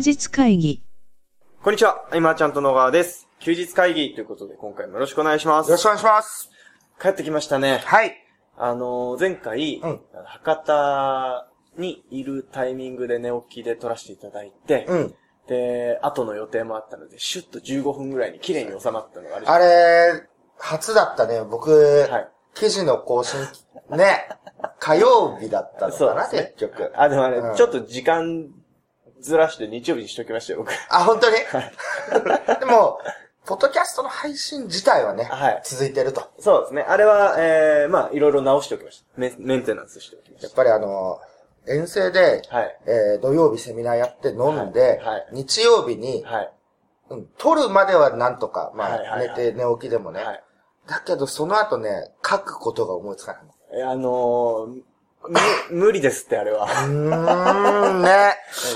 日会議。こんにちは、今ちゃんと野川です。休日会議ということで、今回もよろしくお願いします。よろしくお願いします。帰ってきましたね。はい。あのー前回、うん博多にいるタイミングで寝起きで撮らせていただいて、うん。で、後の予定もあったので、シュッと15分ぐらいに綺麗に収まったのがあるあれ、初だったね。僕、はい記事の更新、ね、火曜日だったのかな、ね結局。あ、でもあれ、うんちょっと時間ずらして日曜日にしときましたよ、僕。あ、本当に？でも、ポッドキャストの配信自体はね、はい続いてると。そうですね。あれは、えー、まあ、いろいろ直しておきました。メメンテナンスしておきましやっぱりあの、遠征で、た。はい。えー土曜日セミナーやって飲んで、はいはい日曜日に、はい。うん、撮るまではなんとか、まあ、はいはいはい寝て寝起きでもね、はい。だけどその後ね、書くことが思いつかない。えあのー、む、無理ですって、あれは。うーん、ね。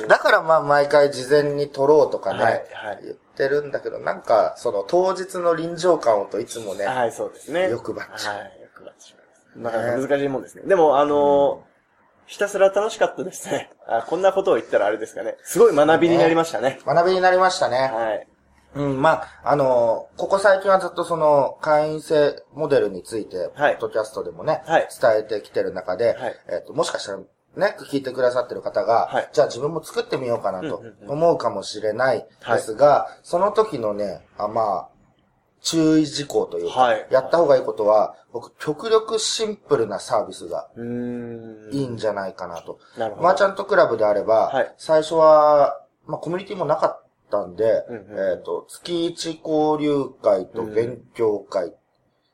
だからまあ毎回事前に撮ろうとかね、はいはい言ってるんだけど、なんかその当日の臨場感をといつもね、はい、そうですね。欲張っちゃうはい、欲張ってしまいます。なかなか難しいもんですね。でも、あのーひたすら楽しかったですね。あこんなことを言ったらあれですかね。すごい学びになりましたね。学びになりましたね。はい。うん、まあ、あのここ最近はずっとその会員制モデルについて、はい。ポッドキャストでもね、はい。伝えてきてる中で、はい。えっ、と、もしかしたらね、聞いてくださってる方が、はい。じゃあ自分も作ってみようかなと思うかもしれないですが、その時のね、あまあ、注意事項というか、はい。やった方がいいことは、僕、極力シンプルなサービスがうーん。いいんじゃないかなと。なるほど。マーチャントクラブであれば、はい。最初は、まあ、コミュニティもなかったんで、うんうんえっ、と、月一交流会と勉強会、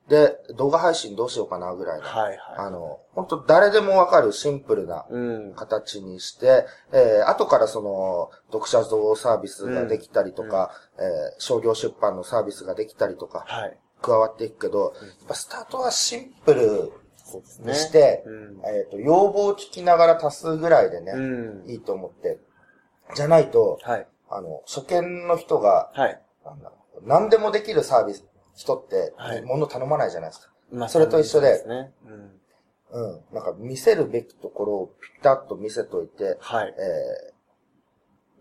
で、動画配信どうしようかなぐらいの、はいは。あの、本当誰でもわかるシンプルないうん。形にして、えー後からその、読者像サービスができたりとか、えー商業出版のサービスができたりとか、はい。加わっていくけど、やっぱスタートはシンプルそうですね。にして、うん。えっ、と、要望を聞きながら足すぐらいでね、うん。いいと思って。じゃないと、はい。あの、初見の人が、はい。なんだろう何でもできるサービス、人ってはい、物頼まないじゃないですか。まあそれと一緒でね。うん。うん。なんか見せるべきところをピタッと見せといて、はい。え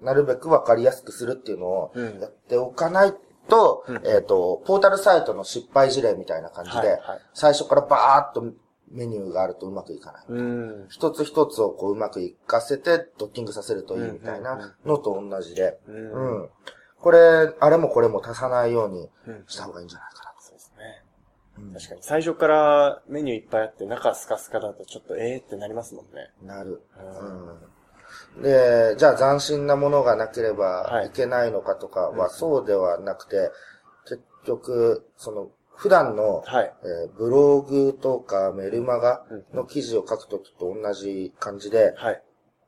ー、なるべくわかりやすくするっていうのをうんやっておかないと、うんえっ、と、ポータルサイトの失敗事例みたいな感じで、はいはい最初からバーっとメニューがあるとうまくいかない。うん。一つ一つをこううまくいかせてドッキングさせるといいみたいなのと同じで、う。うんん。これ、あれもこれも足さないようにうんした方がいいんじゃないかそうですね。な。確かに。最初からメニューいっぱいあって中スカスカだとちょっとええってなりますもんね。なる。ううん。で、じゃあ斬新なものがなけれはいばいけないのかとかうんはそうではなくて、結局、その、普段の、はい。えーブログとかメルマガうんの記事を書くときと同じ感じで、はい。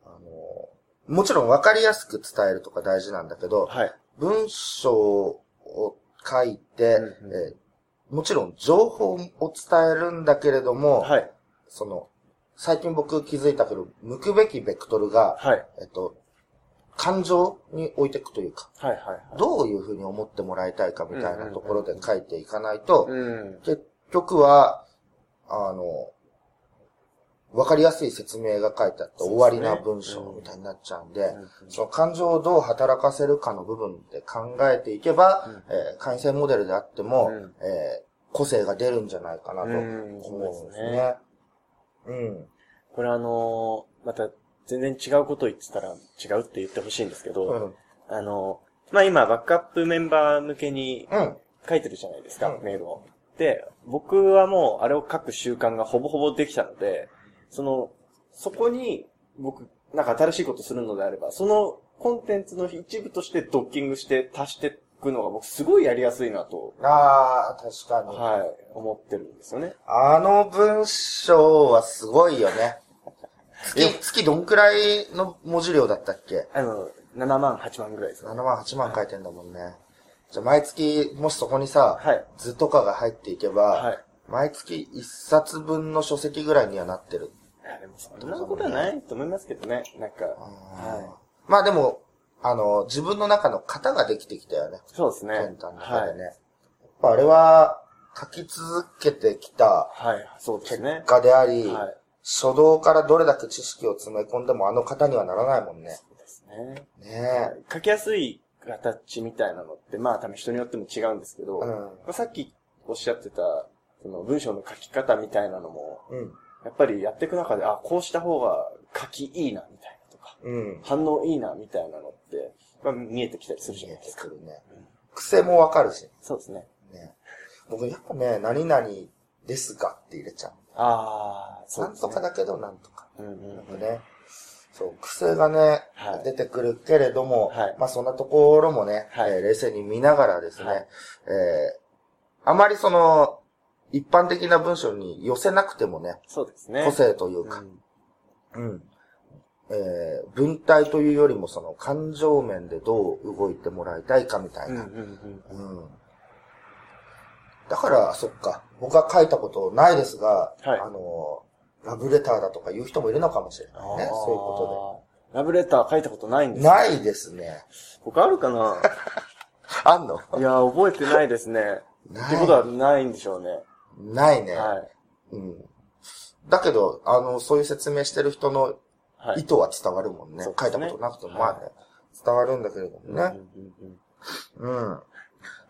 あの、もちろん分かりやすく伝えるとか大事なんだけど、はい。文章を書いて、うんうんえーもちろん情報を伝えるんだけれども、はい。その、最近僕気づいたけど、向くべきベクトルが、はい。えっと、感情に置いていくというか、はい。はい。どういうふうに思ってもらいたいかみたいなところで書いていかないと、うん。結局は、あの、わかりやすい説明が書いてあって終わりな文章みたいになっちゃうんで、その感情をどう働かせるかの部分で考えていけば、うんえー会員制モデルであっても、うんえー個性が出るんじゃないかなとうん思うんですね。うん。これあのーまた全然違うこと言ってたら違うって言ってほしいんですけど、うん。あのーまあ、今バックアップメンバー向けにうん。書いてるじゃないですか、うんメールを。で、僕はもうあれを書く習慣がほぼほぼできたので、その、そこに僕、なんか新しいことするのであれば、そのコンテンツの一部としてドッキングして足していくのが僕すごいやりやすいなと、ああ、確かに。はい、思ってるんですよね。あの文章はすごいよね。月、月どんくらいの文字量だったっけ？あの、7万、8万ぐらいです ?7 万、8万書いてんだもんね。じゃあ毎月、もしそこにさ、はい。図とかが入っていけば、はい。毎月1冊分の書籍ぐらいにはなってる。いや、でもそんなことはないと思いますけどね。なんか、はまあでも、あの、自分の中の型ができてきたよね。い。そうですね。健太の中はい。でね。やっぱあれは、書き続けてきたはい。そうです結ね。果であり、はい。初動からどれだけ知識を詰め込んでもあの型にはならないもんね。そうですね。ね書きやすい形みたいなのって、まあ多分人によっても違うんですけど、うん。さっきおっしゃってた、その文章の書き方みたいなのも、うん。やっぱりやっていく中で、あ、こうした方が書きいいな、みたいなとか、うん。反応いいな、みたいなのって、まあ、見えてきたりするじゃ見えないですか。てくるね。癖もわかるし。そうですね。ね。僕やっぱね、何々ですがって入れちゃう。ああ、そうなんですね。とかだけどなんとか。うんうんうん。なんかね。そう、癖がね、はい出てくるけれども、はいまあそんなところもね、はいえー冷静に見ながらですね、はいえーあまりその、一般的な文章に寄せなくてもね、そうですね。個性というか、うんうん。えー文体というよりもその感情面でどう動いてもらいたいかみたいな。うんうんうん。うん。だから、そっか。僕は書いたことないですが、はいあの、ラブレターだとか言う人もいるのかもしれないね。そういうことで。ラブレター書いたことないんとで。ですないですね。僕あるかな？あんの？いや、覚えてないですね。ってことはないんでしょうね。ないね。はい。うん。だけど、あの、そういう説明してる人のはい。意図は伝わるもんね。そうですね書いたことなくても、はいまあね、伝わるんだけれどもね。うんうんうんうん。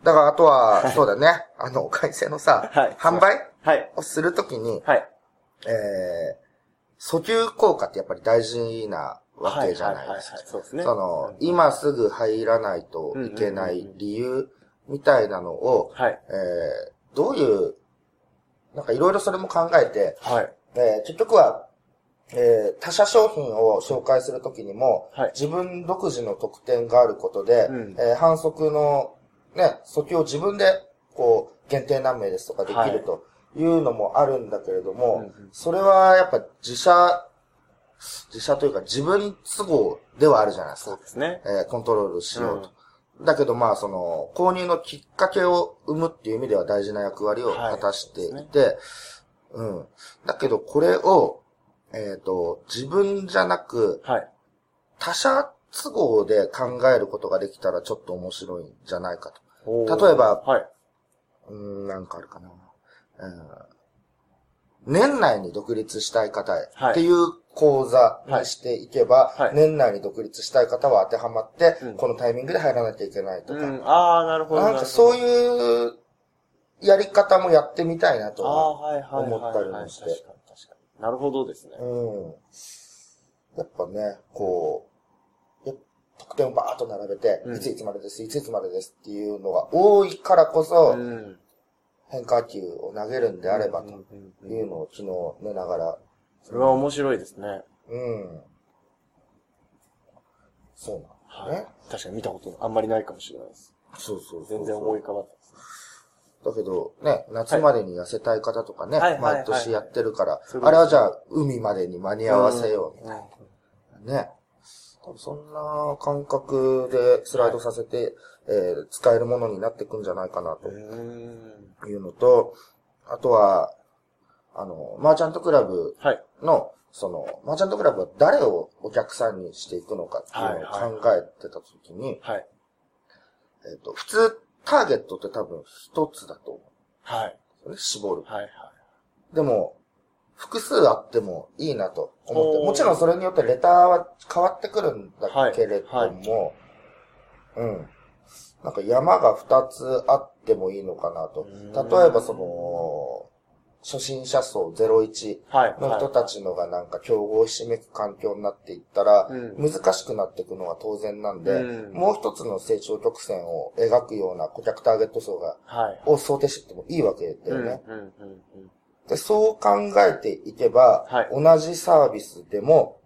だから、あとは、そうだね。あの、お会計のさ、はい販売はい。をするときに、はい。えー、訴求効果ってやっぱり大事なわけじゃないですか。そうですね。その、うん今すぐ入らないといけない理由みたいなのを、はい。えー、どういう、なんかいろいろそれも考えて、はい。えー結局は、えー他社商品を紹介するときにも、はい自分独自の特典があることで、うんえー反則の、ね、訴求を自分で、こう、限定何名ですとかできはいるというのもあるんだけれども、うんうんそれはやっぱ自社、自社というか自分都合ではあるじゃないですか。そうですね。えーコントロールしようと。だけどまあその、購入のきっかけを生むっていう意味では大事な役割を果たしていて、うん。だけどこれを、えっ、と、自分じゃなく、はい。他者都合で考えることができたらちょっと面白いんじゃないかと。例えばはい。うーん、なんかあるかな。うん年内に独立したい方へはいっていう講座にしていけば、はい年内に独立したい方は当てはまって、うんこのタイミングで入らなきゃいけないとか、うん。ああ、なるほど。なんかそうう。いうやり方もやってみたいなとああ、は。はいはいはいはい。思ったりもして確かに確かに。なるほどですね。うん。やっぱね、こう、や得点をバーッと並べて、うんいついつまでです、いついつまでですっていうのが多いからこそ、うん。変化球を投げるんであればというのを昨日寝ながら、それは面白いですね。うん。そうなんだはいね。。確かに見たことあんまりないかもしれないです。そうそうそう全然思い浮かばないです。だけど、ね、夏までに痩せたい方とかね、はいはいはいはい毎年やってるからそういう、ことあれはじゃあ、海までに間に合わせようみたいうんなね。そんな感覚でスライドさせて、えー使えるものになっていくんじゃないかなとうん。いうのと、あとは、あの、マーチャントクラブはい。の、その、マーチャントクラブは誰をお客さんにしていくのかっていうのを考えてたときに、はい。えっ、と、普通、ターゲットって多分一つだと思はい。絞る。はい。はい。でも、複数あってもいいなと思って、もちろんそれによってレターは変わってくるんだけれども、はいはいうん。なんか山が二つあってもいいのかなと。うん例えばその、初心者層01はい。の人たちのがなんか競合ひしめく環境になっていったら、うん難しくなっていくのは当然なんで、うんもう一つの成長曲線を描くような顧客ターゲット層が、はい。を想定していってもいいわけだよね。うん。うん。うん。でそう考えていけば、はい同じサービスでも、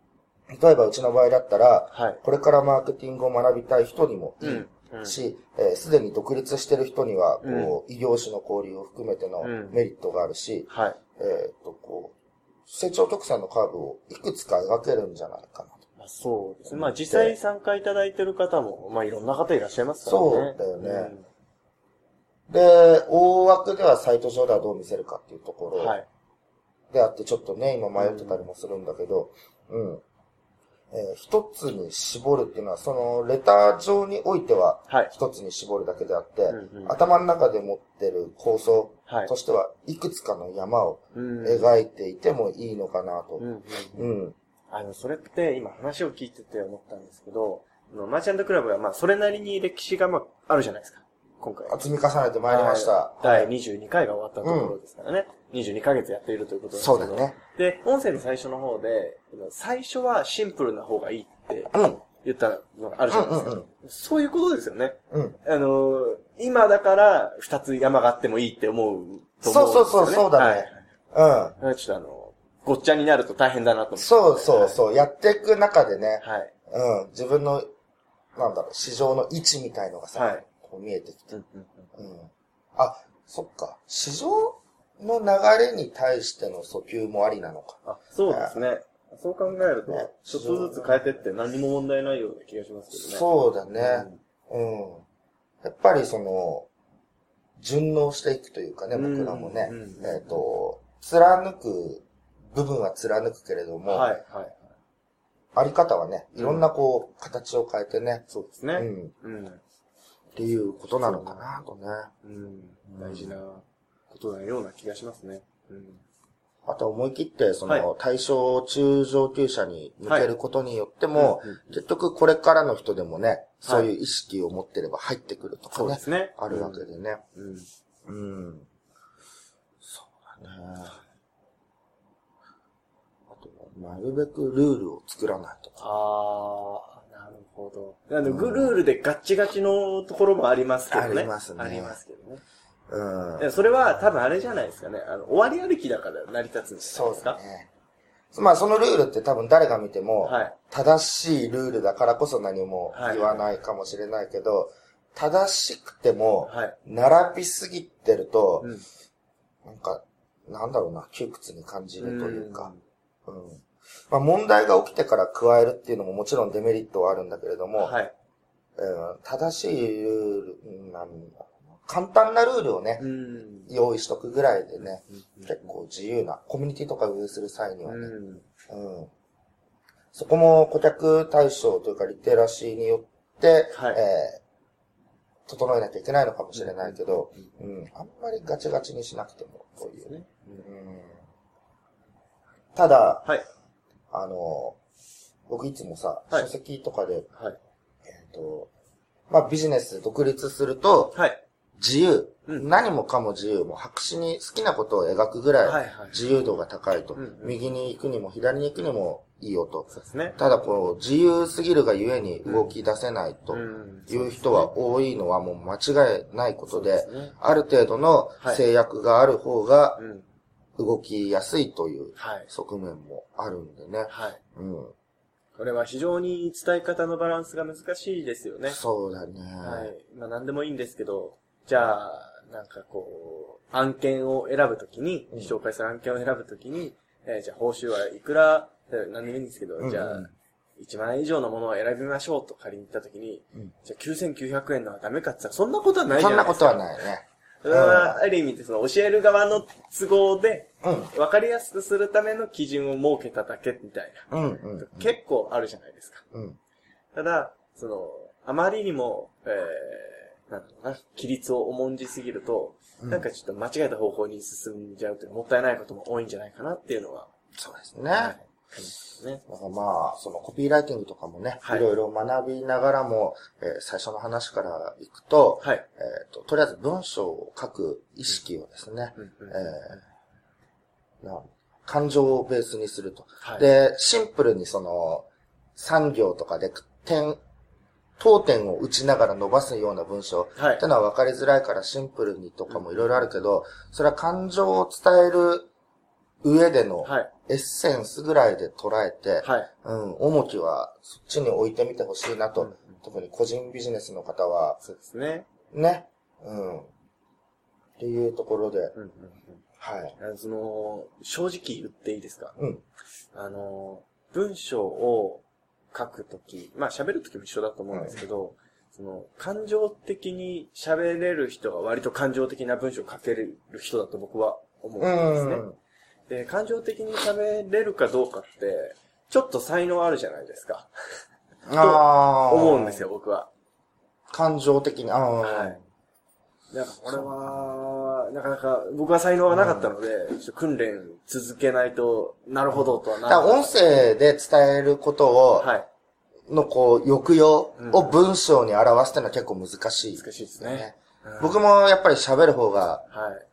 例えばうちの場合だったら、はい。これからマーケティングを学びたい人にもいいうん。うんし、えーすでに独立してる人には、うんこう、異業種の交流を含めてのうんメリットがあるし、はい。えっと、こう、成長曲線のカーブをいくつか描けるんじゃないかなと。まあそうですね。まあ実際参加いただいてる方も、まあいろんな方いらっしゃいますからね。そうだよねで、大枠ではサイト上ではどう見せるかっていうところ。であって、ちょっとね、今迷ってたりもするんだけど、うん。えー一つに絞るっていうのは、その、レター上においては、はい。一つに絞るだけであって、うんうん頭の中で持ってる構想はいと。しては、いくつかの山をうん描いていてもいいのかなと。うん。うん。うん。あの、それって今話を聞いてて思ったんですけど、マーチャントクラブはまあ、それなりに歴史がまあ、あるじゃないですか。今回。積み重ねてまいりました。第22回が終わったところですからね。22ヶ月やっているということですそうだね。で、音声の最初の方で、最初はシンプルな方がいいってうん。言ったのがあるじゃないですか。うんうんそういうことですよね。うん。あの、今だから二つ山があってもいいって思うと思うんですよね。そうそうそうそうだねうん。はい。ちょっとあの、ごっちゃになると大変だなと思って。そうそうそう。やっていく中でね、はい。うん。自分の、なんだろう、市場の位置みたいのがさ、はいこう見えてきて。うんうんうんうん。あ、そっか。市場の流れに対しての訴求もありなのか。あ、そうですね。そう考えるとね、ちょっとずつ変えてって何にも問題ないような気がしますけどね。そうだね。うん。やっぱりその、順応していくというかね、うん僕らもねうんう。んえっと、貫く部分は貫くけれども、はい、はい。あり方はね、いろんなこう、形を変えてね、そうですね。うん。うん。っていうことなのかなとね。うん。大事なことのような気がしますね。うん。あとは思い切って、そはいの、対象中上級者に向けることによっても、結局これからの人でもね、そういう意識を持ってれば入ってくるとかねで、すね。あるわけでね。うん。うん。そうだね。あとは、なるべくルールを作らないとか。あー、なるほど。あの、グルールでガッチガチのところもありますけどね。ありますねありますけどね。うん。でそれは多分あれじゃないですかね。あの、終わり歩きだから成り立つんじゃないそうですね。まあそのルールって多分誰が見ても、はい。正しいルールだからこそ何も言わないかもしれないけど、正しくても、はい。並びすぎてると、うん。なんか、なんだろうな、窮屈に感じるというか、うん。まあ問題が起きてから加えるっていうのももちろんデメリットはあるんだけれども、うんはい。うん正しいルール、うんなん簡単なルールをね、うん。用意しとくぐらいでね、うん結構自由な、コミュニティとか運営する際にはね、うん。うんそこも顧客対象というかリテラシーによって、はいえー整えなきゃいけないのかもしれないけど、うんうん、あんまりガチガチにしなくても、こういう。ね。うんただ、はい。あの、僕いつもさ、はい書籍とかで、はい。えっ、と、まあビジネス独立すると、はい。自由、うん何もかも自由、もう白紙に好きなことを描くぐらい、はいはい自由度が高いと、うんうん右に行くにも左に行くにもいいよと。そうですね。ただこう、自由すぎるがゆえに動き出せないとうんいう人は多いのはもう間違いないことで、そうですねある程度の制約がある方がうん。動きやすいというはい。側面もあるんでね。はい。うん。これは非常に伝え方のバランスが難しいですよね。そうだね。はい。まあ何でもいいんですけど、じゃあ、なんかこう、案件を選ぶときに、うん紹介する案件を選ぶときに、えーじゃあ報酬はいくら、えー何でもいいんですけど、うんうんじゃあ、1万円以上のものを選びましょうと仮に言ったときに、うんじゃあ9900円のはダメかって言ったら、そんなことはないじそんなことゃないですか。はないね。それは、ある意味でその教える側の都合で、うん。わかりやすくするための基準を設けただけみたいな。うん、うん。結構あるじゃないですか。うん。ただ、その、あまりにも、えー、なんだろうな、規律を重んじすぎると、うんなんかちょっと間違えた方向に進んじゃうというもったいないことも多いんじゃないかなっていうのは、そうですね。はい、ね。だからまあ、そのコピーライティングとかもね、はいいろいろ学びながらも、えー最初の話からいくと、はい。えっ、と、とりあえず文章を書く意識をですね、うんうんえーな感情をベースにすると。はいで、シンプルにその、産業とかで点、当点を打ちながら伸ばすような文章はいってのは分かりづらいからシンプルにとかもいろいろあるけど、それは感情を伝える上でのはい。エッセンスぐらいで捉えて、はい。うん、重きはそっちに置いてみてほしいなと、うんうん特に個人ビジネスの方は、そうですね。ね、うん。っていうところで、うんうんはい。うん。あのその、正直言っていいですか？うん。あの、文章を書くとき、まあ喋るときも一緒だと思うんですけど、その、感情的に喋れる人が割と感情的な文章を書ける人だと僕は思うんですね。うん。で、感情的に喋れるかどうかって、ちょっと才能あるじゃないですか。ああ。思うんですよ、。僕は。感情的に、ああ。はい。なんかこれは、なかなか僕は才能がなかったので、ちょっと訓練続けないとなるほどとはな音声で伝えることを、はい。のこう、抑揚を文章に表すってのは結構難しい。難しいですね。僕もやっぱり喋る方がはい。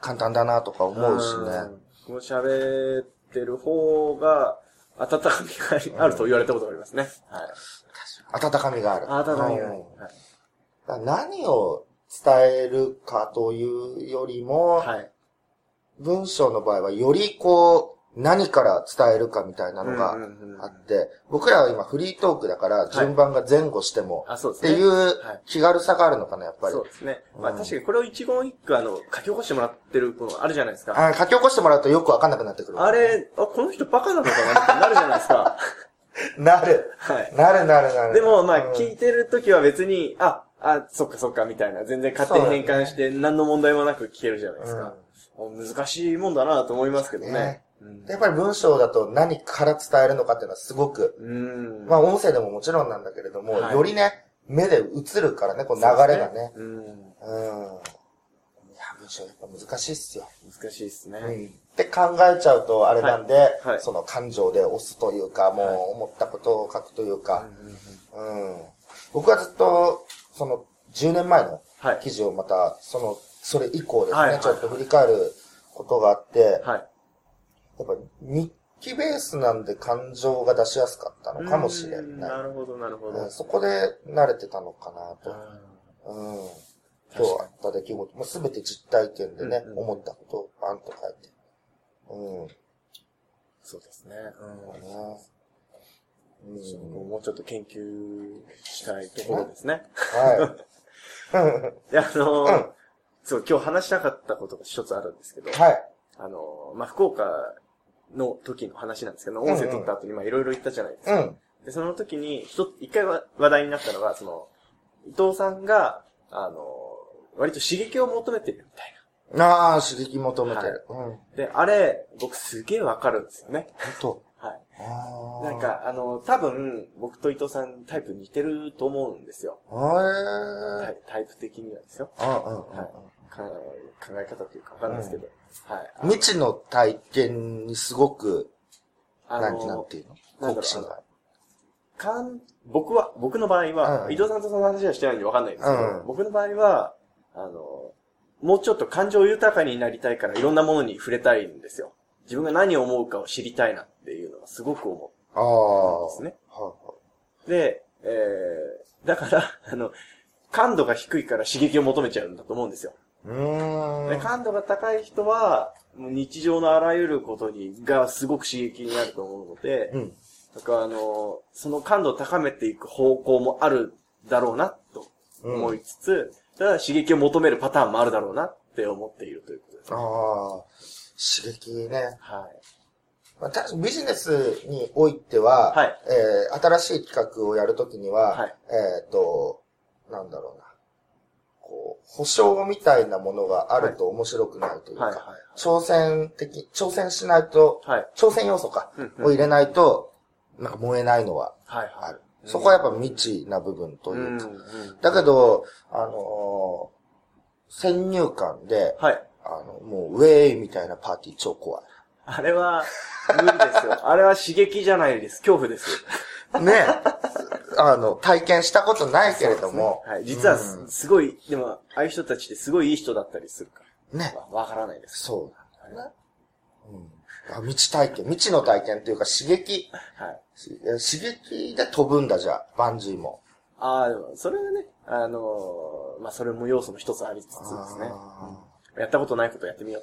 簡単だなとか思うしね。ん。この喋ってる方が、温かみがあると言われたことがありますね。はい。温かみがある。温かみがある。い何を伝えるかというよりも、はい。文章の場合はよりこう、何から伝えるかみたいなのがあって、僕らは今フリートークだから順番が前後しても。っていうはい気軽さがあるのかな、やっぱりそう。ですね。まあうん確かにこれを一言一句あの、書き起こしてもらってるのあるじゃないですか。あ書き起こしてもらうとよくわかんなくなってくる。あれ、あ、この人バカなのかなってなるじゃないですか。なる。はい。なるなるなる。でも、まあ、うん聞いてるときは別に、あ、あ、そっかそっか、みたいな、全然勝手に変換して、何の問題もなく聞けるじゃないですか。難しいもんだなと思いますけどねやっぱり文章だと何から伝えるのかっていうのはすごく、うん。まあ音声でももちろんなんだけれども、はいよりね、目で映るからね、こう流そうですねれがね。うん。うん。いや、文章やっぱ難しいっすよ。難しいですね。うん。って考えちゃうとあれなんで、はいはいその感情で押すというか、もうはい思ったことを書くというか、うんうん。僕はずっと、その、10年前のはい。記事をまた、その、それ以降ですね、ちょっと振り返ることがあって、はい。やっぱ日記ベースなんで感情が出しやすかったのかもしれうんない。なるほど、なるほど。うんそこで慣れてたのかなと。ううん。今日あった出来事、もうすべて実体験でね、うんうん思ったことをバンと書いて。うん。そうですね。ねうん。うんもうちょっと研究したいところですね。はい。で、あのーうんそう、今日話したかったことが一つあるんですけど、はい。あのーまあ、福岡の時の話なんですけど、音声取った後にまあいろいろ言ったじゃないですか。うん。で、その時に、一回は話題になったのが、その、伊藤さんが、あのー割と刺激を求めてるみたいああ、刺激求めてる。うん。本な。で、あれ、僕すげえわかるんですよね。当。はい。ああ。なん、か、あの、多分、僕と伊藤さんタイプ似てると思うんですよ。あタイタイプ的にはですよ。あ。うんうんうんはいか考え方というかわかんないですけど。はい。未知の体験にすごく、あなんて、なんの、ていうの？好奇心が。かん、僕は、僕の場合は、うん伊藤さんとその話はしてないんでわかんないんですけど、うん僕の場合は、あの、もうちょっと感情豊かになりたいからいろんなものに触れたいんですよ。自分が何を思うかを知りたいなっていうのはすごく思ああ。うんですね。はで、えー、だから、あの、感度が低いから刺激を求めちゃうんだと思うんですよ。で感度が高い人は、日常のあらゆることに、がすごく刺激になると思うので、うん。だからあの、その感度を高めていく方向もあるだろうな、と思いつつ、ただ刺激を求めるパターンもあるだろうなって思っているということですね。ああ。刺激ね。はい。まあ、たビジネスにおいては、はいえー新しい企画をやるときには、はいえっ、と、なんだろうな。保証みたいなものがあると面白くないというか、はい。はい。挑戦的、挑戦しないと、はい。挑戦要素か、うんうんを入れないと、なんか燃えないのははい。ある。うんそこはやっぱ未知な部分というか。んんだけど、あのー先入観で、はい。あの、もう、ウェイみたいなパーティー超怖い。あれは、無理ですよ。あれは刺激じゃないです。恐怖です。ねあの、体験したことないけれども、はい。実はうんす、すごい、でも、ああいう人たちってすごいいい人だったりするかね、ら、わわからないです。そうなんだね。うん。あ未知体験、未知の体験というか刺激、はい。し刺激で飛ぶんだじゃあ、バンジーも。ああ、でも、それはね、あのーまあ、それも要素の一つありつつですね。あやったことないことやってみよう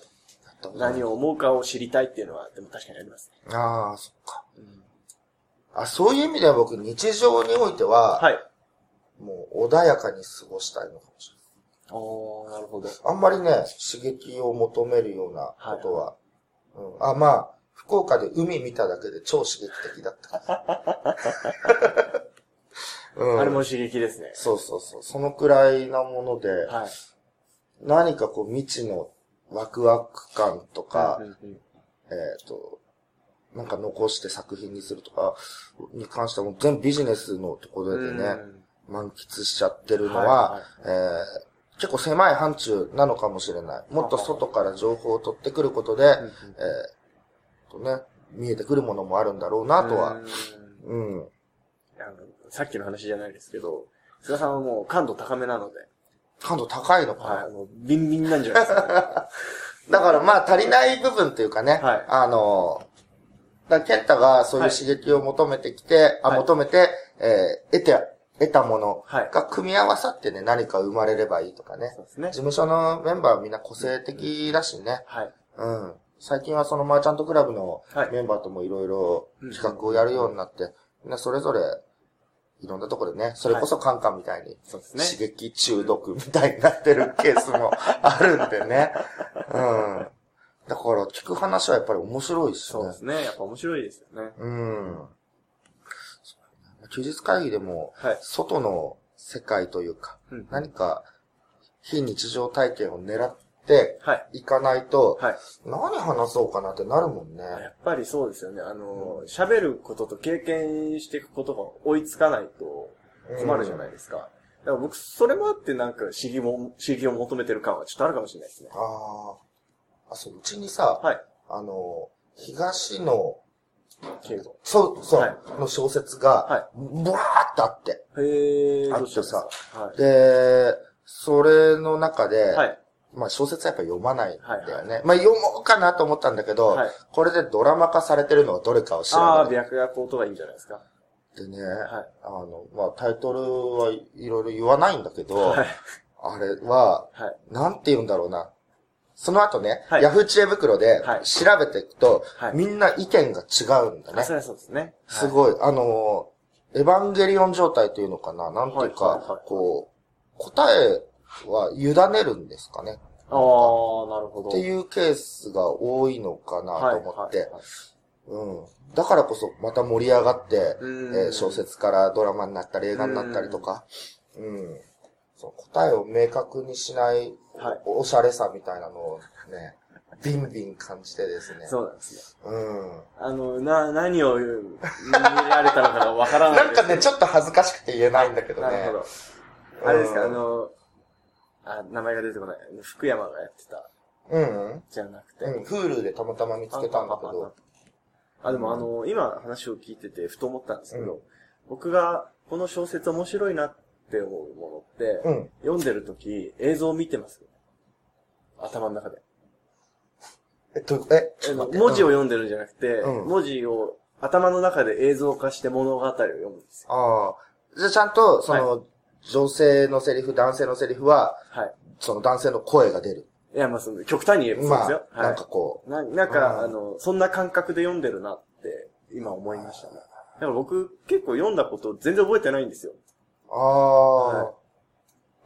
と。ー何を思うかを知りたいっていうのは、でも確かにありますね。ああ、そっか。あ、そういう意味では僕、日常においては、はい。もう穏やかに過ごしたいのかもしれない。おー、なるほど。あんまりね、刺激を求めるようなことは。うん、あ、まあ、福岡で海見ただけで超刺激的だった。うん、あれも刺激ですね。そうそうそう。そのくらいなもので、はい。何かこう未知のワクワク感とか、うんうんうんえっ、と、なんか残して作品にするとかに関してはもう全部ビジネスのところでね、うん。満喫しちゃってるのは、はえー結構狭い範疇なのかもしれない。もっと外から情報を取ってくることで、うんえーとね、見えてくるものもあるんだろうなとは。うん。うん。さっきの話じゃないですけど、菅さんはもう感度高めなので、感度高いのかな、はい、もうビンビンなんじゃないですか、だからまあ足りない部分っていうかね、はい。あの、だケンタがそういう刺激を求めてきて、あ、はい求めて、えー得て、得たものはいが組み合わさってね、何か生まれればいいとかね。そうですね事。務所のメンバーはみんな個性的だしね。はい。うん。最近はそのマーチャントクラブのはいメンバーともいろいろ企画をやるようになって、みんなそれぞれいろんなところでね、それこそカンカンみたいにそうですね。刺激中毒みたいになってるケースもあるんでね。うん。だから聞く話はやっぱり面白いしねそうで。すね。やっぱ面白いですよね。うん。休日会議でも、はい。外の世界というか、うん何か非日常体験を狙ってはい。いかないと、はい。何話そうかなってなるもんね。やっぱりそうですよね。あの、喋ることと経験していくことが追いつかないと困るじゃないですか。だから僕、それもあってなんか刺激も、刺激を求めてる感はちょっとあるかもしれないですね。ああ。あ、そう、うちにさ、はい。あの、東の、敬語。そう、そう、はいの小説が、はブワーってあって。へえ、あどうしたんですかはい。で、それの中で、はい。まあ小説はやっぱ読まないんだよね。はいまあ読もうかなと思ったんだけど、はいこれでドラマ化されてるのがどれかを調ああ、べて。白夜行とかいいんじゃないですか。でね、はい。あの、まあタイトルはいろいろ言わないんだけど、はい。あれは、はい。なんて言うんだろうな。その後ね、はいヤフー知恵袋ではい調べていくと、はいみんな意見が違うんだね。あそうですね。い。すごい、あのー、エヴァンゲリオン状態というのかななんていうか、はいはいはいこう、答えは委ねるんですかねああ、なるほど。っていうケースが多いのかなと思って、はいはいはいうん。だからこそまた盛り上がって、うんえー小説からドラマになったり映画になったりとか、うん。その答えを明確にしないはいおしゃれさみたいなのをね、ビンビン感じてですね。そうなんですね。うん。あの、な、何を見られたのかがわからないなんかね、ちょっと恥ずかしくて言えないんだけどね。なるほど。あれですか、うんあの、あ、名前が出てこない。福山がやってた、うん。じゃなくて。うん。Hulu でたまたま見つけたんだけど。あ、でもあの、今話を聞いてて、ふと思ったんですけど、僕がこの小説面白いなって思うものって、うん。読んでるとき映像を見てます。頭の中で。えっと、え、ちょっと待って文字を読んでるんじゃなくて、うん文字を頭の中で映像化して物語を読むんですよ。ああ。じゃあちゃんと、その、女性のセリフ、男性のセリフは、はい。その男性の声が出る。いや、まあ、その、極端に言えばそうでますあよ。、はい。なんかこななんか、うんあの、そんな感覚で読んでるなって、今思いましたね。だから僕、結構読んだこと全然覚えてないんですよ。う、あ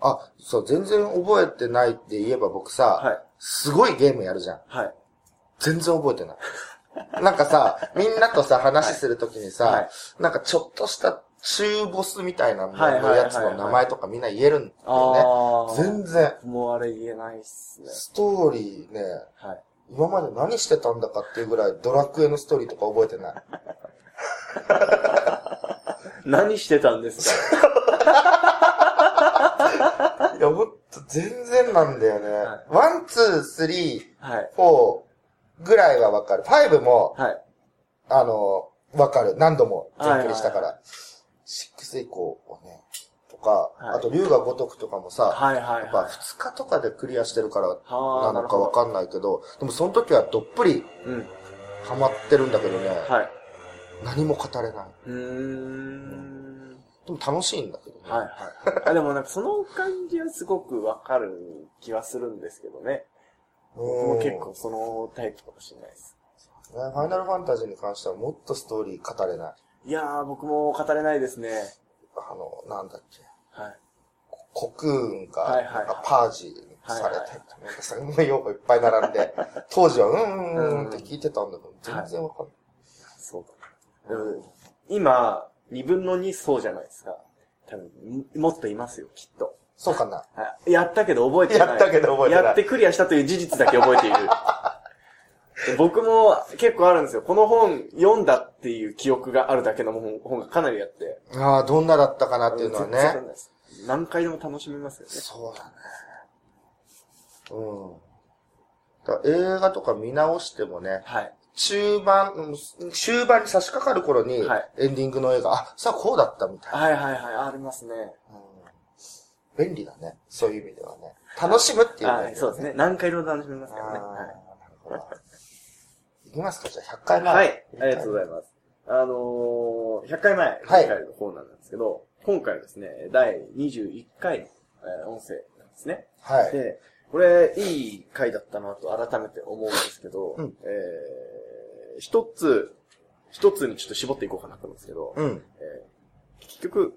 あ、あ、そう、全然覚えてないって言えば僕さ、はい。すごいゲームやるじゃん。はい。全然覚えてない。なんかさ、みんなとさ、話するときにさ、はいなんかちょっとした中ボスみたいなのはいはいはいはいやつの名前とかみんな言えるんだよね。ああ。全然。もうあれ言えないっすね。ストーリーね、はい。今まで何してたんだかっていうぐらいドラクエのストーリーとか覚えてない。何してたんですかいや、ほんと全然なんだよね。は One、Two、Three、はい。フォーぐらいはわかる。 Five も、はい。あの、わかる。何度も全クリしたかはいら。シックス以降はね、とか、はいあと龍が如くとかもさ、はいはいやっぱはい。2日とかでクリアしてるからはあなのかわかんないけど、でもその時はどっぷりうん。ハマってるんだけどね、はい。何も語れない。うーん。でも楽しいんだけどね。はいはい。あ、でもなんかその感じはすごくわかる気はするんですけどね。僕も結構そのタイプかもしれないです。ね、ファイナルファンタジーに関してはもっとストーリー語れない。いやー、僕も語れないですね。あの、なんだっけ。はい。コクーンが、はパージされて、はいはいなんかすごい用語いっぱい並んで、当時はうんうんうんって聞いてたんだけど、全然わかんない。そうだ。でも今、二分の二そうじゃないですか。多分、もっといますよ、きっと。そうかな。はいやったけど覚えてない。やったけど覚えてないやってクリアしたという事実だけ覚えている。で 僕も結構あるんですよ。この本読んだっていう記憶があるだけの本本がかなりあって。ああ、どんなだったかなっていうのはね。何回でも楽しめますよね。そうだね。うん。映画とか見直してもね、はい。中盤、うん終盤に差し掛かる頃にはい、エンディングの映画、あ、さあこうだったみたいな。はいはいはい、ありますね。うん便利だね。そういう意味ではね。楽しむっていう意味はい、そうですね。何回でも楽しめますからね。なるほど。いきますかじゃあ100回目。はい。はい、ありがとうございます。あのー、100回前、はい前回のコーナーなんですけど、今回はですね、第21回の、えー音声なんですね。はい。で、これ、いい回だったなと改めて思うんですけど、うんえー、一つ、一つにちょっと絞っていこうかなと思うんですけど、うん。えー結局、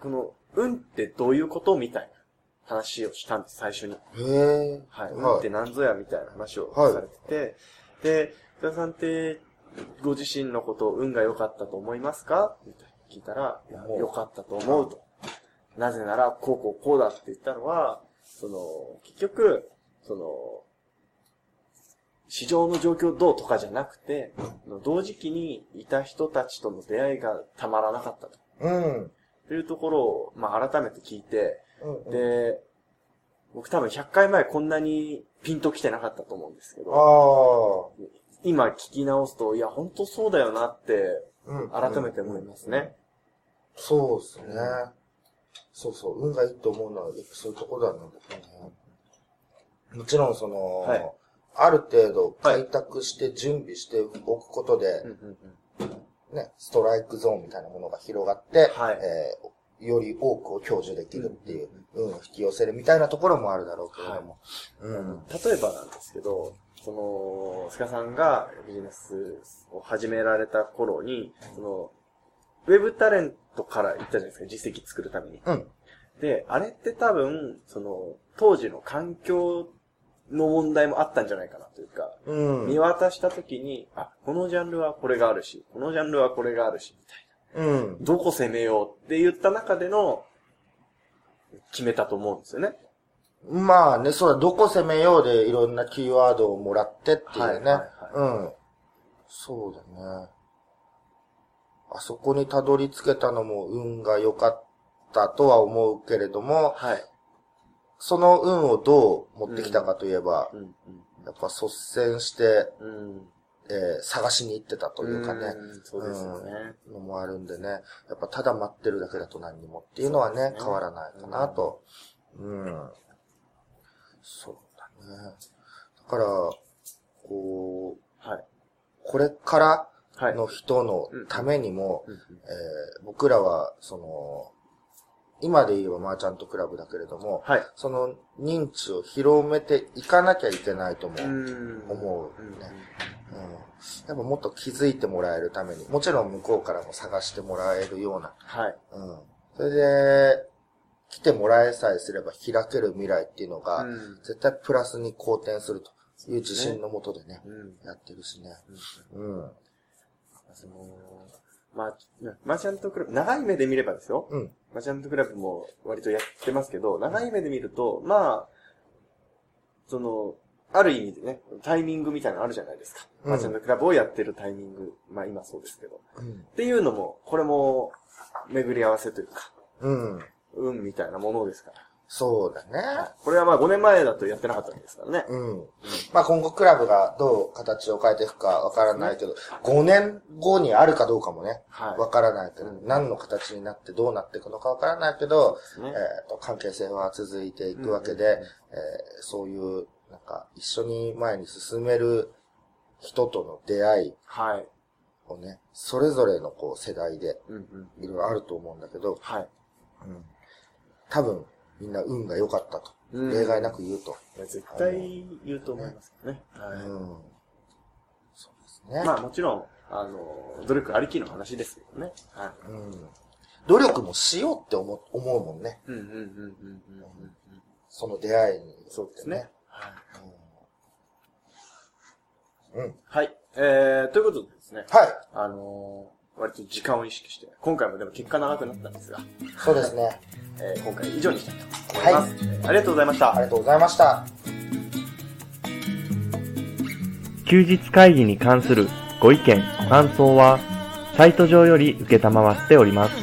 この、運ってどういうことみたいな話をしたんです、最初に。へえ。はい。運って何ぞやみたいな話をされてて、で、福田さんって、ご自身のことを運が良かったと思いますか？って聞いたら、いやお良かったと思うと。なぜなら、こうこうこうだって言ったのは、その、結局、その、市場の状況どうとかじゃなくて、同時期にいた人たちとの出会いがたまらなかったと。うん。というところを、まあ、改めて聞いて、うん。で、僕多分100回前こんなにピンと来てなかったと思うんですけあど、あ。今聞き直すと、いや、本当そうだよなって、うん改めて思いますね。そうですね。そうそう、運がいいと思うのは、そういうところだね。もちろん、その、はいある程度開拓して準備しておくことで、うんうんうんね、ストライクゾーンみたいなものが広がって、はいえーより多くを享受できるっていう、運を引き寄せるみたいなところもあるだろうけれども。うん。例えばなんですけど、その、菅さんがビジネスを始められた頃に、その、ウェブタレントから行ったじゃないですか、実績作るために。うん。で、あれって多分、その、当時の環境の問題もあったんじゃないかなというか、うん。見渡した時に、あ、このジャンルはこれがあるし、このジャンルはこれがあるし、みたいな。うん。どこ攻めようって言った中での、決めたと思うんですよね。まあね、そうだ、どこ攻めようでいろんなキーワードをもらってっていうね。はいはいはいうん。そうだね。あそこにたどり着けたのも運が良かったとは思うけれども、はい。その運をどう持ってきたかといえば、うん、やっぱ率先して、うん。うん。えー探しに行ってたというかね、んそうですよね。のもあるんでね、やっぱただ待ってるだけだと何にもっていうのはね、ね変わらないかなと。うん。そうだね。だから、こう、はい。これからはい。の人のためにも、うんうんえー僕らは、その、今で言えばマーチャントクラブだけれども、はい。その認知を広めていかなきゃいけないと思う。ん思ううんねうんやっぱもっと気づいてもらえるために、もちろん向こうからも探してもらえるような、はい。うん。それで、来てもらえさえすれば開ける未来っていうのが、うん絶対プラスに好転するという自信のもとでね、うん。やってるしね。うん。その、まあ、マーチャントクラブ、長い目で見ればですよ。うん。マーチャントクラブも割とやってますけど、長い目で見ると、まあ、その、ある意味でね、タイミングみたいなのあるじゃないですか。うんマーチャントクラブをやってるタイミング。まあ今そうですけど。うん。っていうのも、これも、巡り合わせというか、うん。運みたいなものですから。そうだね。これはまあ5年前だとやってなかったわけですからね。うん。まあ今後クラブがどう形を変えていくかわからないけど、5年後にあるかどうかもね、はいわからないけど、うん何の形になってどうなっていくのかわからないけど、すねえっと、関係性は続いていくわけで、うんうんえーそういう、なんか、一緒に前に進める人との出会いはい。をね、それぞれのこう世代でうんうん。いろいろあると思うんだけど、はい。うん、多分みんな運が良かったと、うん例外なく言うと。絶対言うと思いますけどね。はい。うん。そうですね。まあもちろん、あの、努力ありきの話ですけどね。はい。うん。努力もしようって思思うもんね。うんうんうんうんうんうん。その出会いに、そうですね。。はい。うん。うん。はい。えー、ということでですね、はい。あのー、割と時間を意識して、今回もでも結果長くなったんですが、そうですね。えー今回以上にしたいと思います。えーありがとうございました。ありがとうございました。休日会議に関するご意見、ご感想は、サイト上より受けたまわっております。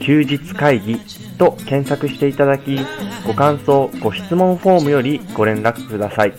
休日会議と検索していただき、ご感想、ご質問フォームよりご連絡ください。